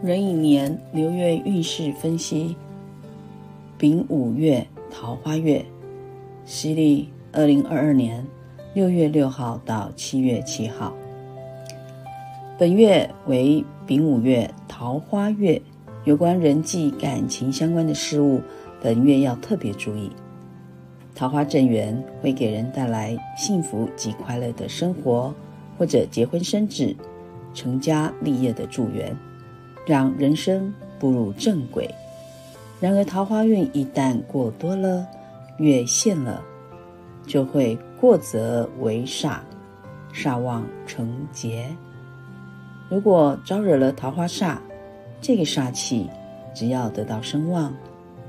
壬寅年流月运势分析：丙午月桃花月，西历二零二二年六月六号到七月七号。本月为丙午月桃花月，有关人际感情相关的事物，本月要特别注意。桃花正缘会给人带来幸福及快乐的生活，或者结婚生子、成家立业的祝愿。让人生步入正轨。然而，桃花运一旦过多了、越线了，就会过则为煞，煞旺成劫。如果招惹了桃花煞，这个煞气只要得到声望，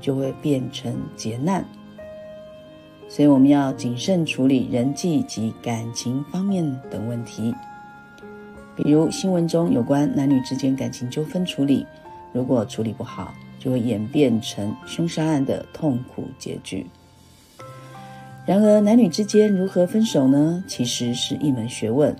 就会变成劫难。所以，我们要谨慎处理人际及感情方面等问题。比如新闻中有关男女之间感情纠纷处理，如果处理不好，就会演变成凶杀案的痛苦结局。然而，男女之间如何分手呢？其实是一门学问。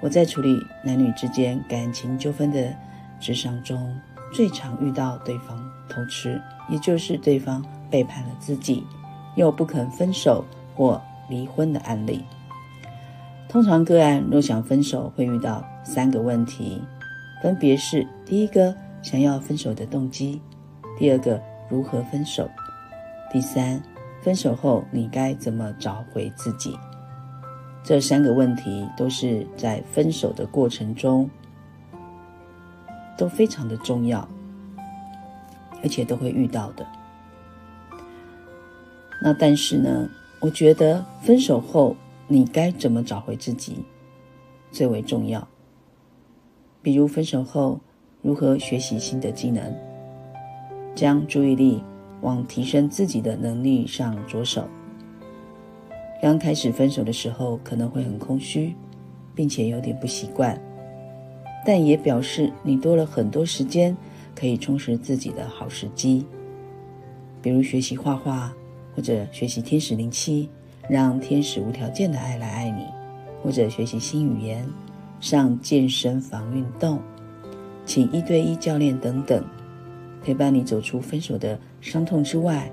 我在处理男女之间感情纠纷的职场中，最常遇到对方偷吃，也就是对方背叛了自己，又不肯分手或离婚的案例。通常个案若想分手，会遇到三个问题，分别是：第一个，想要分手的动机；第二个，如何分手；第三，分手后你该怎么找回自己。这三个问题都是在分手的过程中都非常的重要，而且都会遇到的。那但是呢，我觉得分手后。你该怎么找回自己最为重要？比如分手后如何学习新的技能，将注意力往提升自己的能力上着手。刚开始分手的时候可能会很空虚，并且有点不习惯，但也表示你多了很多时间可以充实自己的好时机，比如学习画画或者学习天使灵气。让天使无条件的爱来爱你，或者学习新语言、上健身房运动、请一对一教练等等，陪伴你走出分手的伤痛之外，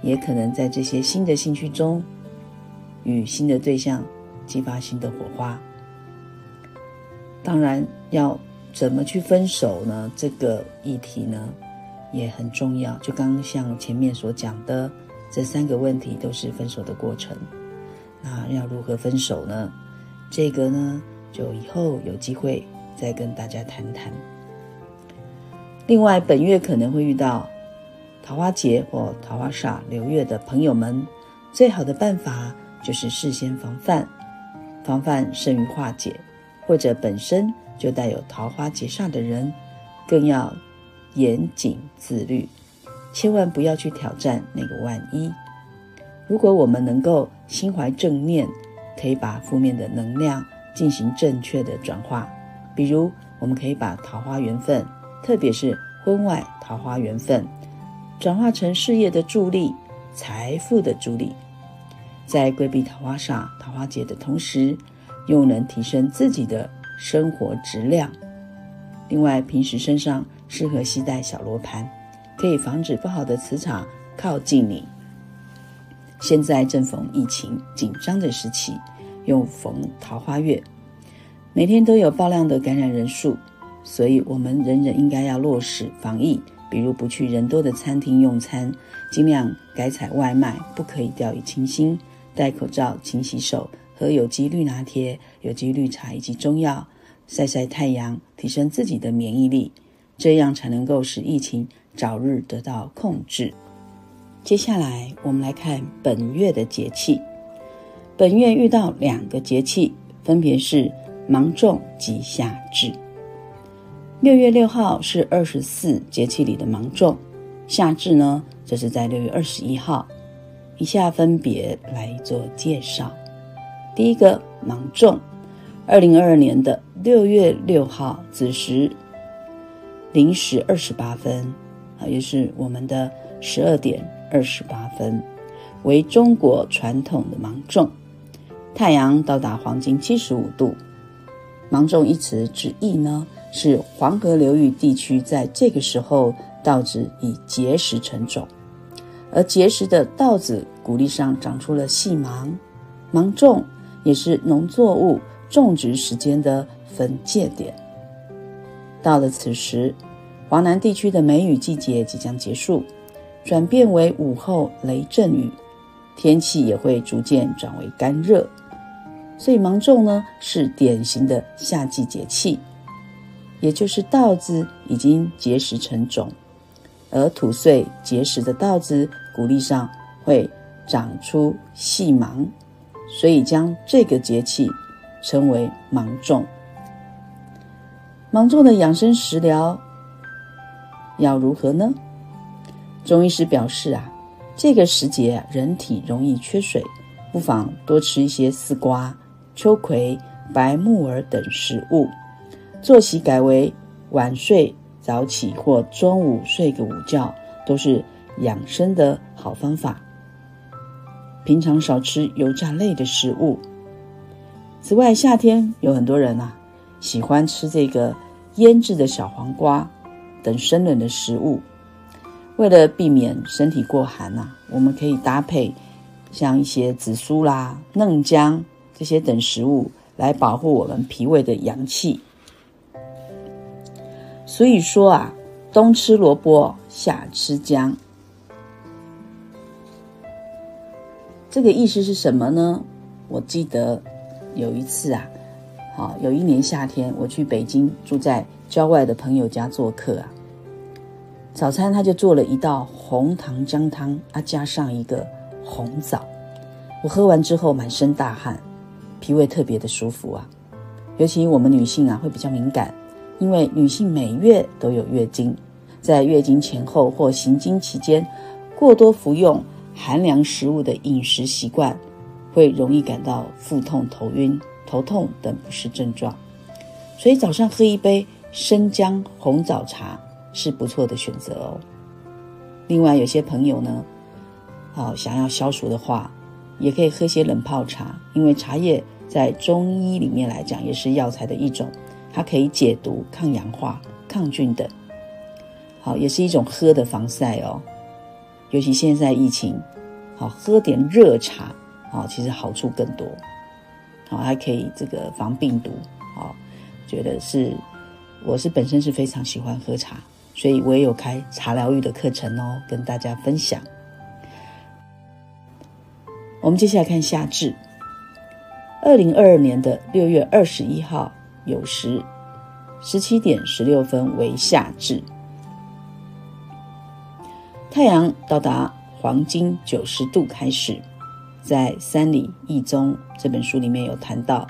也可能在这些新的兴趣中，与新的对象激发新的火花。当然，要怎么去分手呢？这个议题呢也很重要。就刚像前面所讲的。这三个问题都是分手的过程，那要如何分手呢？这个呢，就以后有机会再跟大家谈谈。另外，本月可能会遇到桃花劫或桃花煞流月的朋友们，最好的办法就是事先防范，防范胜于化解。或者本身就带有桃花劫煞的人，更要严谨自律。千万不要去挑战那个万一。如果我们能够心怀正念，可以把负面的能量进行正确的转化。比如，我们可以把桃花缘分，特别是婚外桃花缘分，转化成事业的助力、财富的助力，在规避桃花煞、桃花劫的同时，又能提升自己的生活质量。另外，平时身上适合携带小罗盘。可以防止不好的磁场靠近你。现在正逢疫情紧张的时期，又逢桃花月，每天都有爆量的感染人数，所以我们人人应该要落实防疫，比如不去人多的餐厅用餐，尽量改采外卖，不可以掉以轻心，戴口罩、勤洗手，喝有机绿拿铁、有机绿茶以及中药，晒晒太阳，提升自己的免疫力，这样才能够使疫情。早日得到控制。接下来，我们来看本月的节气。本月遇到两个节气，分别是芒种及夏至。六月六号是二十四节气里的芒种，夏至呢，则是在六月二十一号。以下分别来做介绍。第一个芒种，二零二二年的六月六号子时零时二十八分。也是我们的十二点二十八分，为中国传统的芒种，太阳到达黄金七十五度。芒种一词之意呢，是黄河流域地区在这个时候稻子已结实成种，而结实的稻子谷粒上长出了细芒，芒种也是农作物种植时间的分界点。到了此时，华南地区的梅雨季节即将结束，转变为午后雷阵雨，天气也会逐渐转为干热，所以芒种呢是典型的夏季节气，也就是稻子已经结实成种，而土穗结实的稻子谷粒上会长出细芒，所以将这个节气称为芒种。芒种的养生食疗要如何呢？中医师表示啊，这个时节人体容易缺水，不妨多吃一些丝瓜、秋葵、白木耳等食物，作息改为晚睡早起或中午睡个午觉，都是养生的好方法。平常少吃油炸类的食物。此外，夏天有很多人啊喜欢吃这个。腌制的小黄瓜等生冷的食物，为了避免身体过寒呐，我们可以搭配像一些紫苏啦、嫩姜这些等食物来保护我们脾胃的阳气。所以说啊，冬吃萝卜，夏吃姜，这个意思是什么呢？我记得有一次啊。好，有一年夏天，我去北京住在郊外的朋友家做客啊。早餐他就做了一道红糖姜汤，啊，加上一个红枣。我喝完之后满身大汗，脾胃特别的舒服啊。尤其我们女性啊会比较敏感，因为女性每月都有月经，在月经前后或行经期间，过多服用寒凉食物的饮食习惯，会容易感到腹痛、头晕。头痛等不适症状，所以早上喝一杯生姜红枣茶是不错的选择哦。另外，有些朋友呢，好想要消暑的话，也可以喝些冷泡茶，因为茶叶在中医里面来讲也是药材的一种，它可以解毒、抗氧化、抗菌等。好，也是一种喝的防晒哦。尤其现在疫情，好喝点热茶，好其实好处更多。好，还可以这个防病毒。好，觉得是，我是本身是非常喜欢喝茶，所以我也有开茶疗愈的课程哦，跟大家分享。我们接下来看夏至，二零二二年的六月二十一号酉时十七点十六分为夏至，太阳到达黄金九十度开始。在《三礼易宗》这本书里面有谈到，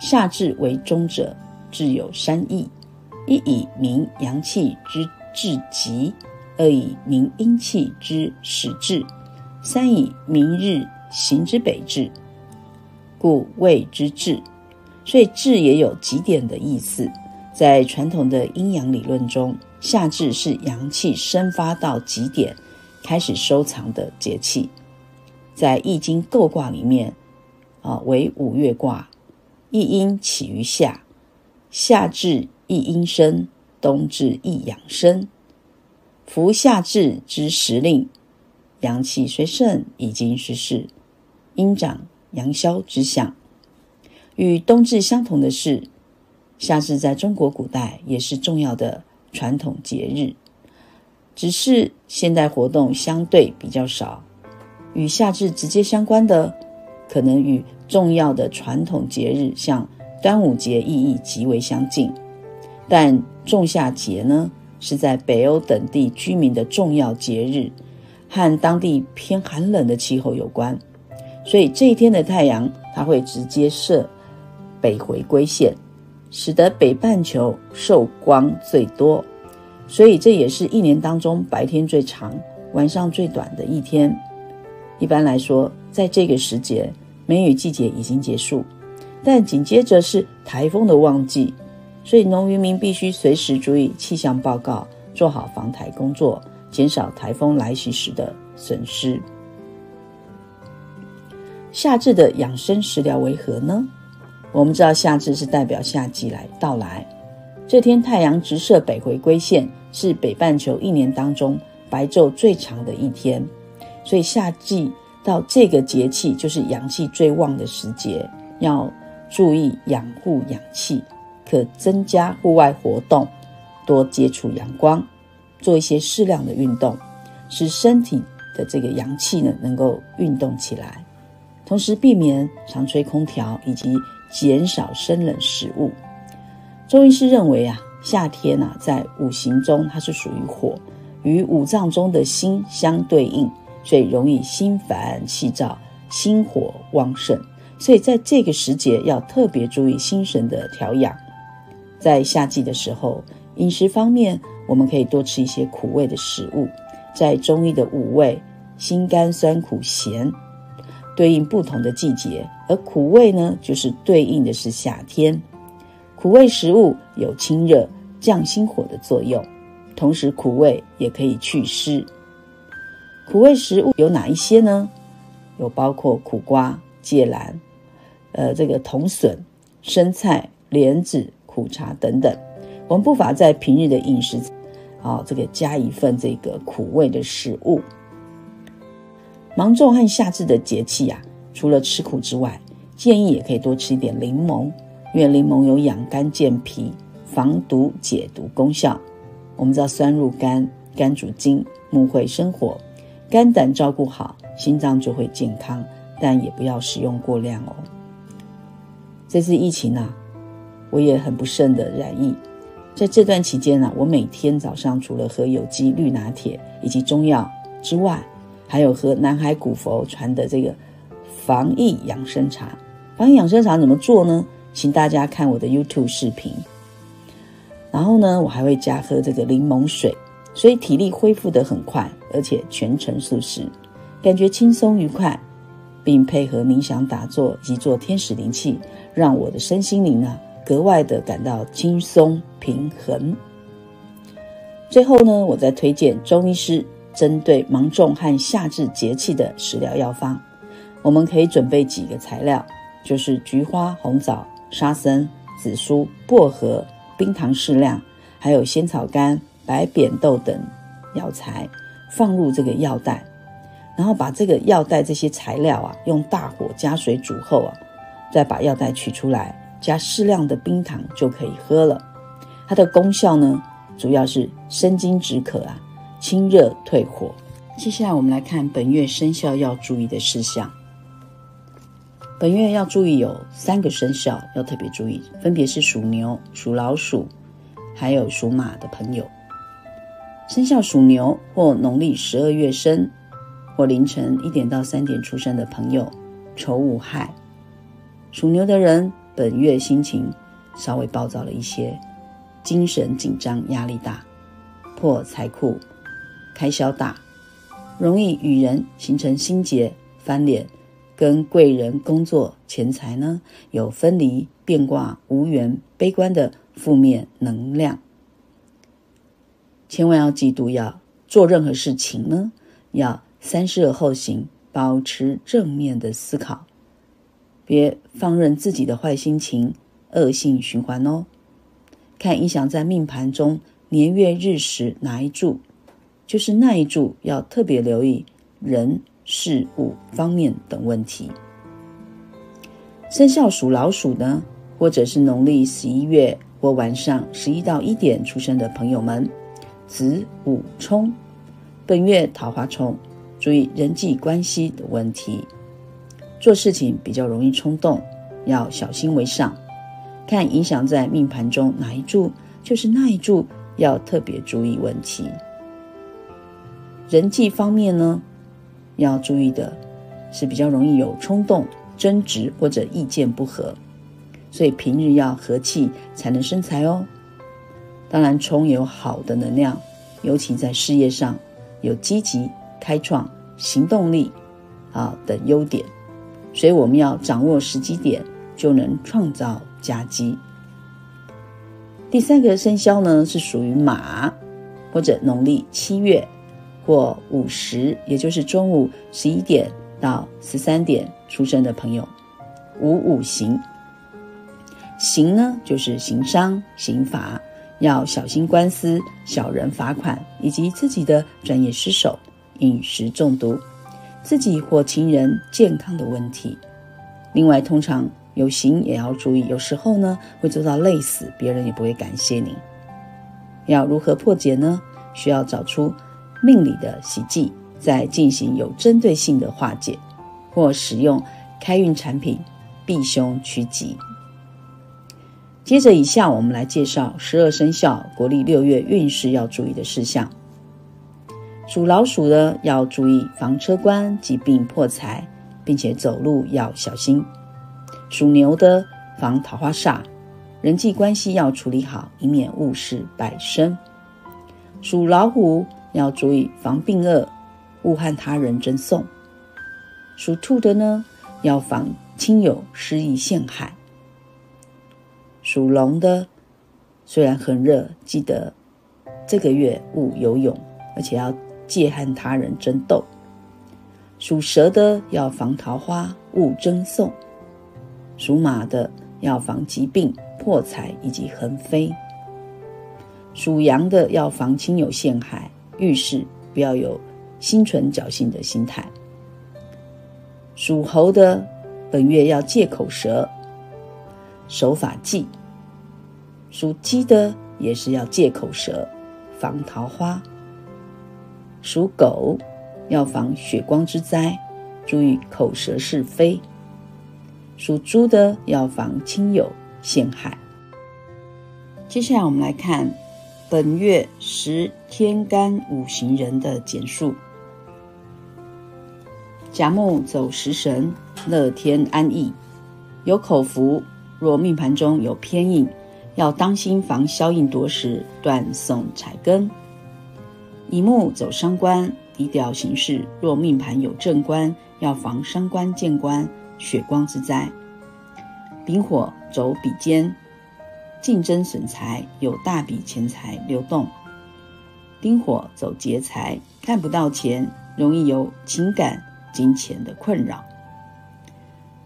夏至为中者，至有三义：一以明阳气之至极，二以明阴气之始至，三以明日行之北至，故谓之至。所以至也有极点的意思。在传统的阴阳理论中，夏至是阳气生发到极点，开始收藏的节气。在《易经》构卦里面，啊，为五月卦，一阴起于夏，夏至一阴生，冬至一阳生。伏夏至之时令，阳气虽盛，已经失势，阴长阳消之象。与冬至相同的是，夏至在中国古代也是重要的传统节日，只是现代活动相对比较少。与夏至直接相关的，可能与重要的传统节日，像端午节意义极为相近。但仲夏节呢，是在北欧等地居民的重要节日，和当地偏寒冷的气候有关。所以这一天的太阳，它会直接射北回归线，使得北半球受光最多。所以这也是一年当中白天最长、晚上最短的一天。一般来说，在这个时节，梅雨季节已经结束，但紧接着是台风的旺季，所以农渔民必须随时注意气象报告，做好防台工作，减少台风来袭时的损失。夏至的养生食疗为何呢？我们知道夏至是代表夏季来到来，这天太阳直射北回归线，是北半球一年当中白昼最长的一天，所以夏季到这个节气就是阳气最旺的时节，要注意养护阳气，可增加户外活动，多接触阳光，做一些适量的运动，使身体的这个阳气呢能够运动起来，同时避免常吹空调以及减少生冷食物。中医师认为啊，夏天呐，在五行中它是属于火，与五脏中的心相对应，所以容易心烦气躁、心火旺盛。所以在这个时节要特别注意心神的调养。在夏季的时候，饮食方面我们可以多吃一些苦味的食物。在中医的五味，辛甘酸苦咸，对应不同的季节，而苦味呢，就是对应的是夏天。苦味食物有清热、降心火的作用，同时苦味也可以祛湿。苦味食物有哪一些呢？有包括苦瓜、芥兰、呃，这个桐笋、生菜、莲子、苦茶等等。我们不乏在平日的饮食，啊，这个加一份这个苦味的食物。芒种和夏至的节气呀，除了吃苦之外，建议也可以多吃一点柠檬。因为柠檬有养肝健脾、防毒解毒功效。我们知道酸入肝，肝主筋，木会生火，肝胆照顾好，心脏就会健康。但也不要使用过量哦。这次疫情啊，我也很不慎的染疫。在这段期间呢，我每天早上除了喝有机绿拿铁以及中药之外，还有喝南海古佛传的这个防疫养生茶。防疫养生茶怎么做呢？请大家看我的 YouTube 视频，然后呢，我还会加喝这个柠檬水，所以体力恢复得很快，而且全程素食，感觉轻松愉快，并配合冥想打坐及做天使灵气，让我的身心灵呢格外的感到轻松平衡。最后呢，我再推荐中医师针对芒种和夏至节气的食疗药方，我们可以准备几个材料，就是菊花、红枣。沙参、紫苏、薄荷、冰糖适量，还有仙草干、白扁豆等药材，放入这个药袋，然后把这个药袋这些材料啊，用大火加水煮后啊，再把药袋取出来，加适量的冰糖就可以喝了。它的功效呢，主要是生津止渴啊，清热退火。接下来我们来看本月生肖要注意的事项。本月要注意有三个生肖要特别注意，分别是属牛、属老鼠，还有属马的朋友。生肖属牛或农历十二月生，或凌晨一点到三点出生的朋友，丑午亥。属牛的人本月心情稍微暴躁了一些，精神紧张、压力大，破财库，开销大，容易与人形成心结、翻脸。跟贵人工作钱财呢有分离变卦无缘悲观的负面能量，千万要记住，要做任何事情呢，要三思而后行，保持正面的思考，别放任自己的坏心情恶性循环哦。看影响在命盘中年月日时哪一柱，就是那一柱要特别留意人。事物方面等问题。生肖属老鼠呢，或者是农历十一月或晚上十一到一点出生的朋友们，子午冲，本月桃花冲，注意人际关系的问题，做事情比较容易冲动，要小心为上。看影响在命盘中哪一柱，就是那一柱要特别注意问题。人际方面呢？要注意的是，比较容易有冲动、争执或者意见不合，所以平日要和气才能生财哦。当然，冲有好的能量，尤其在事业上有积极、开创、行动力啊等优点，所以我们要掌握时机点，就能创造佳绩。第三个生肖呢，是属于马，或者农历七月。或午时，也就是中午十一点到十三点出生的朋友，五五行。行呢，就是行商、刑法、要小心官司、小人罚款以及自己的专业失手、饮食中毒、自己或亲人健康的问题。另外，通常有形也要注意，有时候呢会做到累死，别人也不会感谢你。要如何破解呢？需要找出命理的喜忌，再进行有针对性的化解，或使用开运产品避凶趋吉。接着，以下我们来介绍十二生肖国历六月运势要注意的事项。属老鼠的要注意防车关、疾病、破财，并且走路要小心。属牛的防桃花煞，人际关系要处理好，以免误事百生。属老虎要注意防病恶，勿和他人争讼。属兔的呢，要防亲友失意陷害。属龙的，虽然很热，记得这个月勿游泳，而且要戒和他人争斗。属蛇的要防桃花，勿争讼。属马的要防疾病、破财以及横飞。属羊的要防亲友陷害，遇事不要有心存侥幸的心态。属猴的本月要戒口舌。守法纪，属鸡的也是要戒口舌，防桃花。属狗要防血光之灾，注意口舌是非。属猪的要防亲友陷害。接下来我们来看本月十天干五行人的简述。甲木走食神，乐天安逸，有口福。若命盘中有偏印，要当心防消印夺食、断送财根。乙木走伤官，低调行事。若命盘有正官，要防伤官见官、血光之灾。丙火走比肩，竞争损财，有大笔钱财流动。丁火走劫财，看不到钱，容易有情感、金钱的困扰。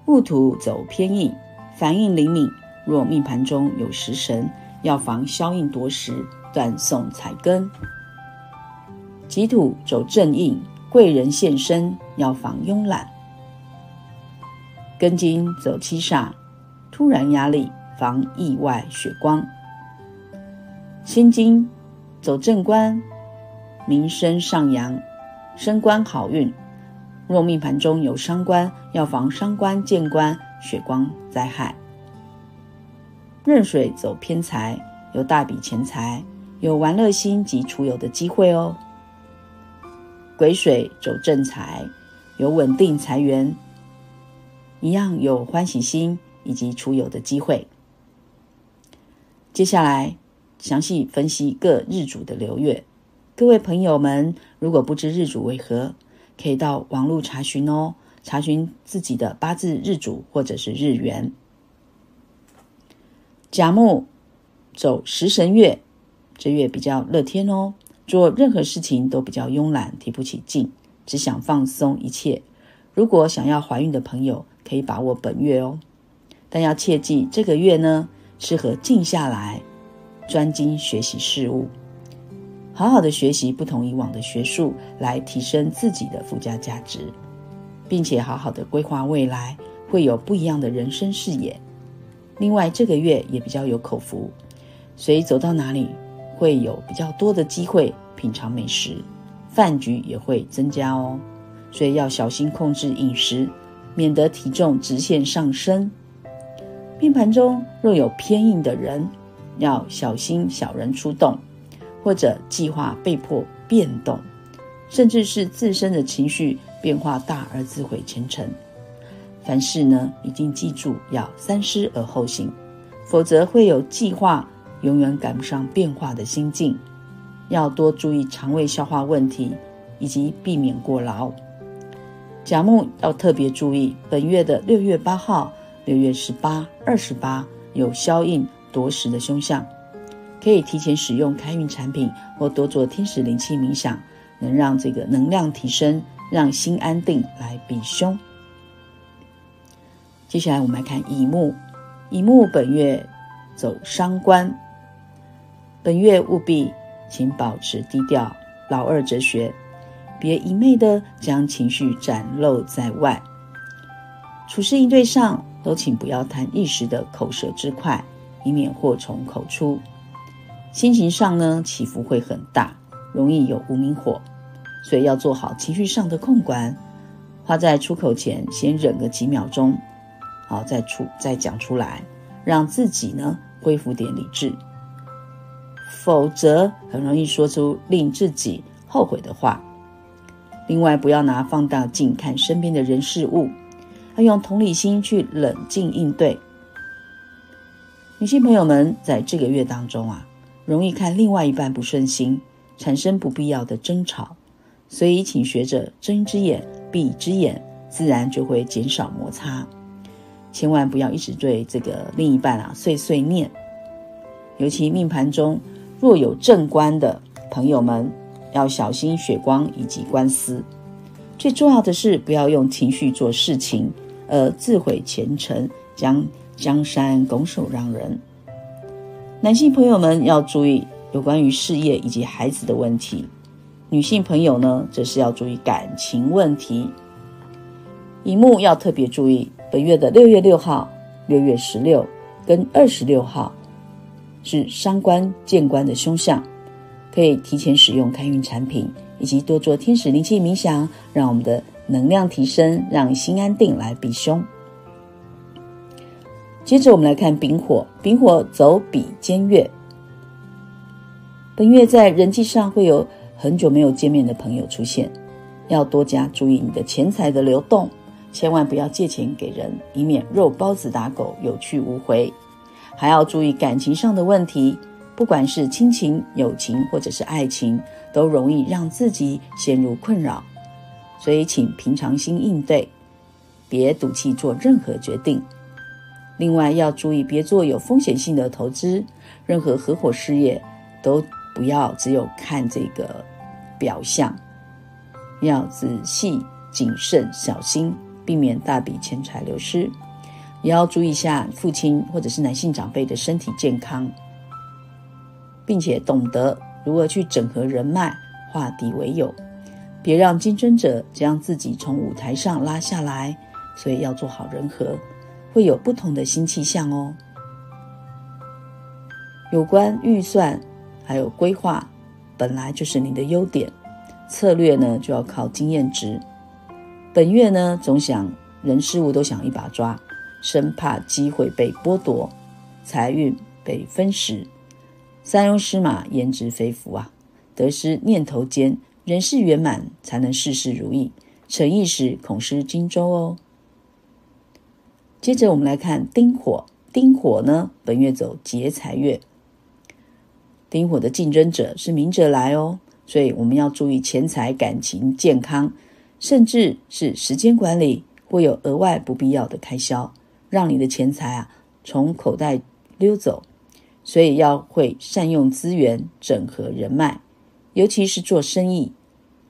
戊土走偏印。反应灵敏，若命盘中有食神，要防消印夺食，断送财根。己土走正印，贵人现身，要防慵懒。庚金走七煞，突然压力，防意外血光。辛金走正官，名声上扬，升官好运。若命盘中有伤官，要防伤官见官。血光灾害，壬水走偏财，有大笔钱财，有玩乐心及出游的机会哦。癸水走正财，有稳定财源，一样有欢喜心以及出游的机会。接下来详细分析各日主的流月，各位朋友们如果不知日主为何，可以到网络查询哦。查询自己的八字日主或者是日元。甲木走食神月，这月比较乐天哦，做任何事情都比较慵懒，提不起劲，只想放松一切。如果想要怀孕的朋友，可以把握本月哦，但要切记这个月呢，适合静下来，专精学习事物，好好的学习不同以往的学术，来提升自己的附加价值。并且好好的规划未来，会有不一样的人生视野。另外，这个月也比较有口福，所以走到哪里会有比较多的机会品尝美食，饭局也会增加哦。所以要小心控制饮食，免得体重直线上升。命盘中若有偏硬的人，要小心小人出动，或者计划被迫变动，甚至是自身的情绪。变化大而自毁前程，凡事呢，一定记住要三思而后行，否则会有计划永远赶不上变化的心境。要多注意肠胃消化问题，以及避免过劳。甲木要特别注意，本月的六月八号、六月十八、二十八有消印夺食的凶相，可以提前使用开运产品或多做天使灵气冥想，能让这个能量提升。让心安定来避凶。接下来我们来看乙木，乙木本月走伤官，本月务必请保持低调，老二哲学，别一昧的将情绪展露在外。处事应对上，都请不要贪一时的口舌之快，以免祸从口出。心情上呢，起伏会很大，容易有无名火，所以要做好情绪上的控管。话在出口前，先忍个几秒钟，好再出再讲出来，让自己呢恢复点理智。否则很容易说出令自己后悔的话。另外，不要拿放大镜看身边的人事物。要用同理心去冷静应对。女性朋友们在这个月当中啊，容易看另外一半不顺心，产生不必要的争吵，所以请学着睁一只眼闭一只眼，自然就会减少摩擦。千万不要一直对这个另一半啊碎碎念。尤其命盘中若有正官的朋友们，要小心血光以及官司。最重要的是，不要用情绪做事情，而自毁前程，将江山拱手让人。男性朋友们要注意有关于事业以及孩子的问题，女性朋友呢，则是要注意感情问题。乙木要特别注意，本月的六月六号、六月十六跟二十六号是伤官见官的凶相，可以提前使用开运产品。以及多做天使灵气冥想，让我们的能量提升，让心安定来避凶。接着我们来看丙火，丙火走比肩月。本月在人际上会有很久没有见面的朋友出现，要多加注意你的钱财的流动，千万不要借钱给人，以免肉包子打狗，有去无回。还要注意感情上的问题。不管是亲情、友情或者是爱情，都容易让自己陷入困扰，所以请平常心应对，别赌气做任何决定。另外要注意，别做有风险性的投资，任何合伙事业都不要只有看这个表象，要仔细、谨慎、小心，避免大笔钱财流失。也要注意一下父亲或者是男性长辈的身体健康。并且懂得如何去整合人脉，化敌为友，别让竞争者将自己从舞台上拉下来。所以要做好人和，会有不同的新气象哦。有关预算还有规划，本来就是你的优点，策略呢就要靠经验值。本月呢总想人事物都想一把抓，生怕机会被剥夺，财运被分食。三庸失马，焉知非福啊！得失念头间，人事圆满，才能事事如意。成意时，恐失荆州哦。接着，我们来看丁火。丁火呢，本月走劫财月。丁火的竞争者是明者来哦，所以我们要注意钱财、感情、健康，甚至是时间管理，会有额外不必要的开销，让你的钱财啊从口袋溜走。所以要会善用资源、整合人脉，尤其是做生意、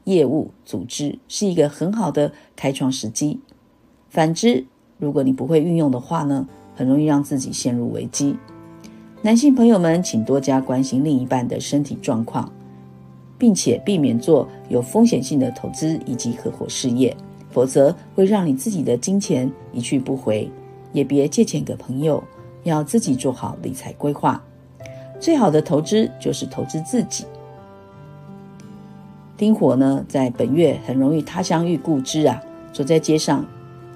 业务组织，是一个很好的开创时机。反之，如果你不会运用的话呢，很容易让自己陷入危机。男性朋友们，请多加关心另一半的身体状况，并且避免做有风险性的投资以及合伙事业，否则会让你自己的金钱一去不回。也别借钱给朋友，要自己做好理财规划。最好的投资就是投资自己。丁火呢，在本月很容易他乡遇故知啊，走在街上，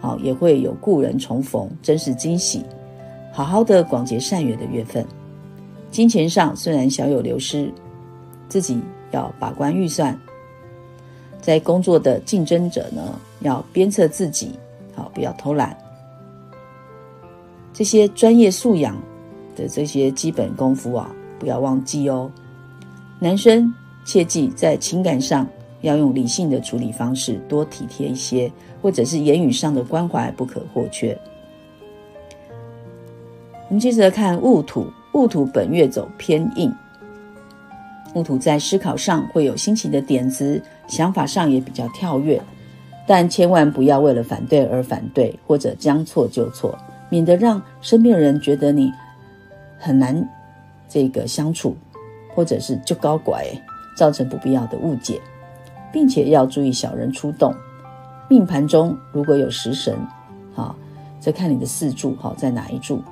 好也会有故人重逢，真是惊喜。好好的广结善缘的月份。金钱上虽然小有流失，自己要把关预算。在工作的竞争者呢，要鞭策自己，好不要偷懒。这些专业素养。的这些基本功夫啊，不要忘记哦。男生切记在情感上要用理性的处理方式，多体贴一些，或者是言语上的关怀不可或缺。我们接着看戊土，戊土本月走偏硬，戊土在思考上会有新奇的点子，想法上也比较跳跃，但千万不要为了反对而反对，或者将错就错，免得让身边人觉得你。很难这个相处，或者是就高拐，造成不必要的误解，并且要注意小人出动。命盘中如果有食神，好，再看你的四柱好在哪一柱，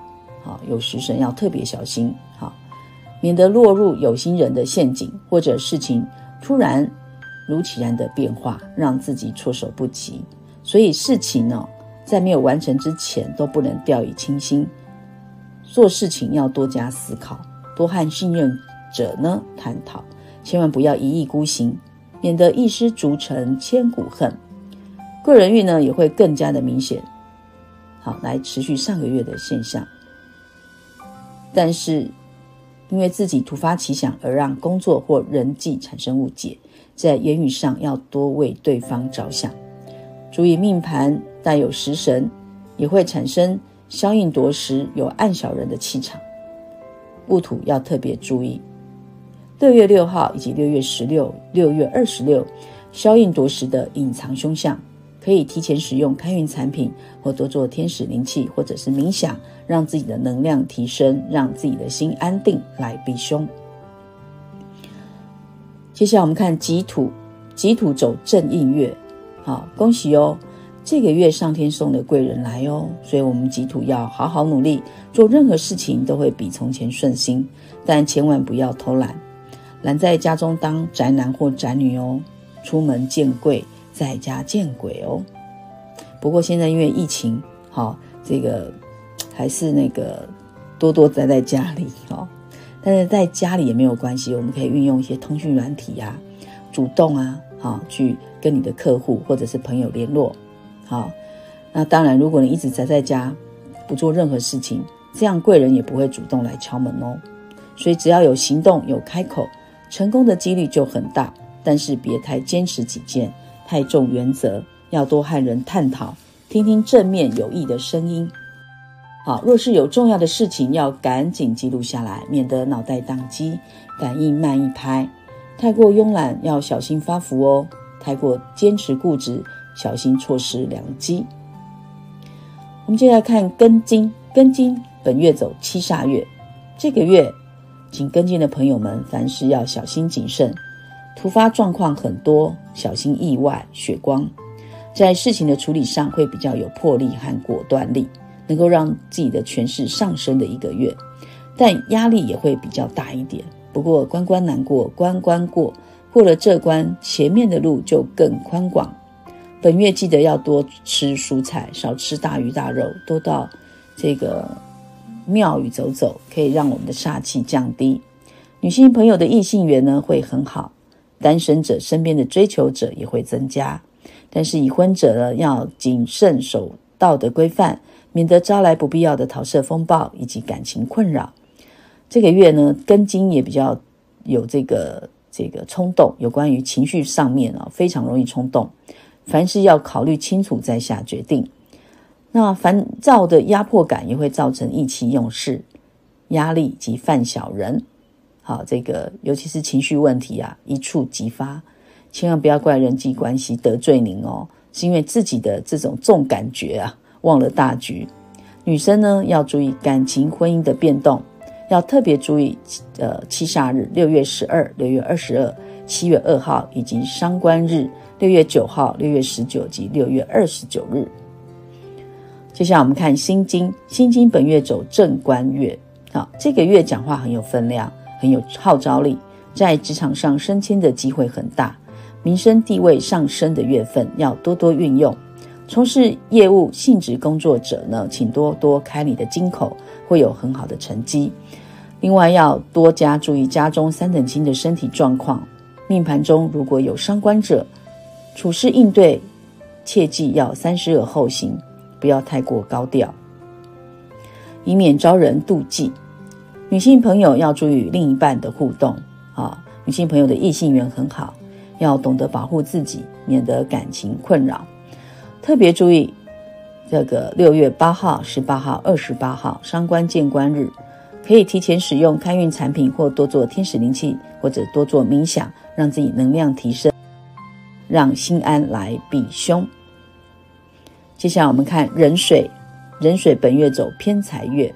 好有食神要特别小心，好，免得落入有心人的陷阱，或者事情突然如其然的变化，让自己措手不及。所以事情呢，在没有完成之前都不能掉以轻心，做事情要多加思考，多和信任者呢探讨，千万不要一意孤行，免得一失足成千古恨。个人运呢也会更加的明显，好来持续上个月的现象。但是因为自己突发奇想而让工作或人际产生误解，在言语上要多为对方着想，注意命盘带有食神，也会产生消印夺食、有暗小人的气场，戊土要特别注意。六月六号以及六月十六、六月二十六，消印夺食的隐藏凶相。可以提前使用开运产品，或多做天使灵气，或者是冥想，让自己的能量提升，让自己的心安定，来避凶。接下来我们看己土，己土走正印月，好，恭喜哦！这个月上天送的贵人来哦，所以我们己土要好好努力，做任何事情都会比从前顺心，但千万不要偷懒，懒在家中当宅男或宅女哦，出门见贵。在家见鬼哦！不过现在因为疫情，好这个还是那个多多宅在家里哦。但是在家里也没有关系，我们可以运用一些通讯软体呀，主动啊，好去跟你的客户或者是朋友联络。好，那当然，如果你一直宅在家不做任何事情，这样贵人也不会主动来敲门哦。所以只要有行动、有开口，成功的几率就很大。但是别太坚持己见。太重原则，要多和人探讨，听听正面有益的声音。好，若是有重要的事情，要赶紧记录下来，免得脑袋宕机，反应慢一拍。太过慵懒，要小心发福哦；太过坚持固执，小心错失良机。我们接下来看庚金，庚金本月走七煞月，这个月，请跟进的朋友们，凡事要小心谨慎。突发状况很多，小心意外、血光，在事情的处理上会比较有魄力和果断力，能够让自己的权势上升的一个月，但压力也会比较大一点。不过关关难过关关过，过了这关，前面的路就更宽广。本月记得要多吃蔬菜，少吃大鱼大肉，多到这个庙宇走走，可以让我们的煞气降低。女性朋友的异性缘呢会很好。单身者身边的追求者也会增加，但是已婚者呢要谨慎守道德规范，免得招来不必要的桃色风暴以及感情困扰。这个月呢，根金也比较有这个这个冲动，有关于情绪上面啊，非常容易冲动，凡事要考虑清楚再下决定。那烦躁的压迫感也会造成意气用事、压力及犯小人。好，这个尤其是情绪问题啊，一触即发，千万不要怪人际关系得罪您哦，是因为自己的这种重感觉啊，忘了大局。女生呢要注意感情婚姻的变动，要特别注意呃七煞日，六月十二、六月二十二、七月二号以及伤官日，六月九号、六月十九及六月二十九日。接下来我们看心经，心经本月走正官月，好，这个月讲话很有分量。很有号召力，在职场上升迁的机会很大，民生地位上升的月份要多多运用。从事业务性质工作者呢，请多多开你的金口，会有很好的成绩。另外要多加注意家中三等亲的身体状况。命盘中如果有伤官者，处事应对切记要三思而后行，不要太过高调，以免招人妒忌。女性朋友要注意另一半的互动啊，女性朋友的异性缘很好，要懂得保护自己，免得感情困扰。特别注意这个六月八号、十八号、二十八号伤官见官日，可以提前使用开运产品，或多做天使灵气，或者多做冥想，让自己能量提升，让心安来避凶。接下来我们看壬水，壬水本月走偏财月，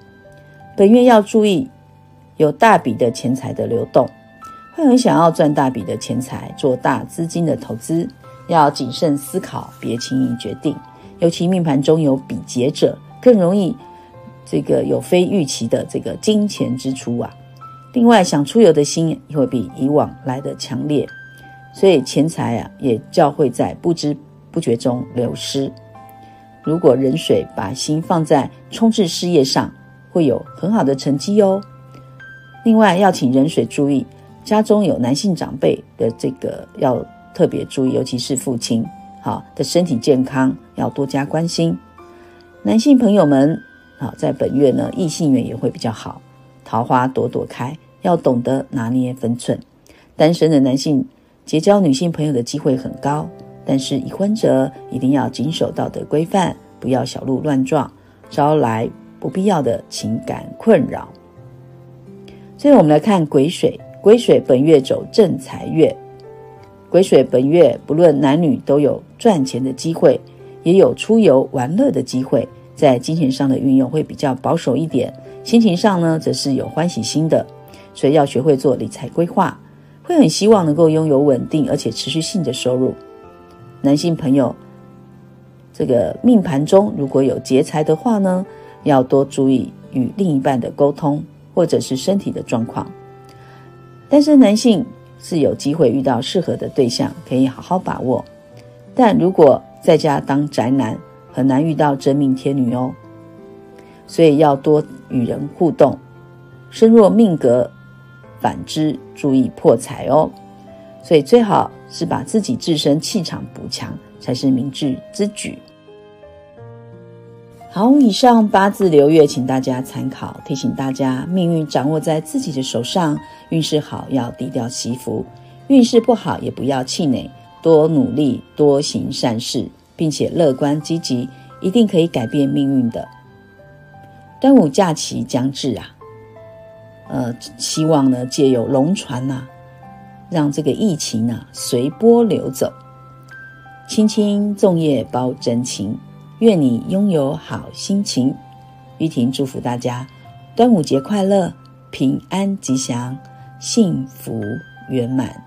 本月要注意。有大笔的钱财的流动，会很想要赚大笔的钱财，做大资金的投资，要谨慎思考，别轻易决定。尤其命盘中有比劫者，更容易这个有非预期的这个金钱支出啊。另外，想出游的心也会比以往来的强烈，所以钱财啊也较会在不知不觉中流失。如果壬水把心放在冲刺事业上，会有很好的成绩哦。另外，要请壬水注意。家中有男性长辈的这个要特别注意，尤其是父亲好的身体健康要多加关心。男性朋友们好，在本月呢，异性缘也会比较好，桃花朵朵开，要懂得拿捏分寸。单身的男性结交女性朋友的机会很高，但是已婚者一定要谨守道德规范，不要小鹿乱撞，招来不必要的情感困扰。最后，我们来看癸水。癸水本月走正财月，癸水本月不论男女都有赚钱的机会，也有出游玩乐的机会。在金钱上的运用会比较保守一点，心情上呢则是有欢喜心的，所以要学会做理财规划，会很希望能够拥有稳定而且持续性的收入。男性朋友，这个命盘中如果有劫财的话呢，要多注意与另一半的沟通，或者是身体的状况。单身男性是有机会遇到适合的对象，可以好好把握。但如果在家当宅男，很难遇到真命天女哦。所以要多与人互动。身弱命格，反之注意破财哦。所以最好是把自己自身气场补强，才是明智之举。好，以上八字流月，请大家参考。提醒大家，命运掌握在自己的手上，运势好要低调祈福，运势不好也不要气馁，多努力，多行善事，并且乐观积极，一定可以改变命运的。端午假期将至啊，呃，希望呢借由龙船呐，让这个疫情呢随波流走，青青粽叶包真情。愿你拥有好心情，玉婷祝福大家端午节快乐，平安吉祥，幸福圆满。